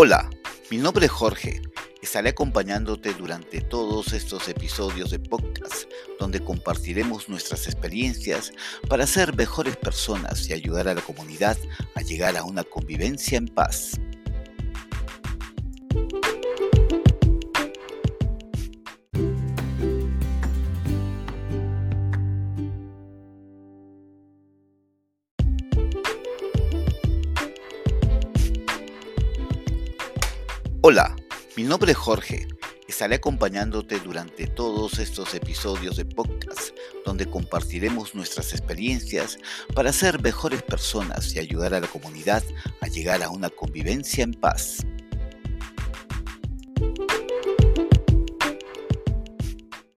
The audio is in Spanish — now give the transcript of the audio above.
Hola, mi nombre es Jorge. Estaré acompañándote durante todos estos episodios de podcast donde compartiremos nuestras experiencias para ser mejores personas y ayudar a la comunidad a llegar a una convivencia en paz. Hola, mi nombre es Jorge. Estaré acompañándote durante todos estos episodios de podcast donde compartiremos nuestras experiencias para ser mejores personas y ayudar a la comunidad a llegar a una convivencia en paz.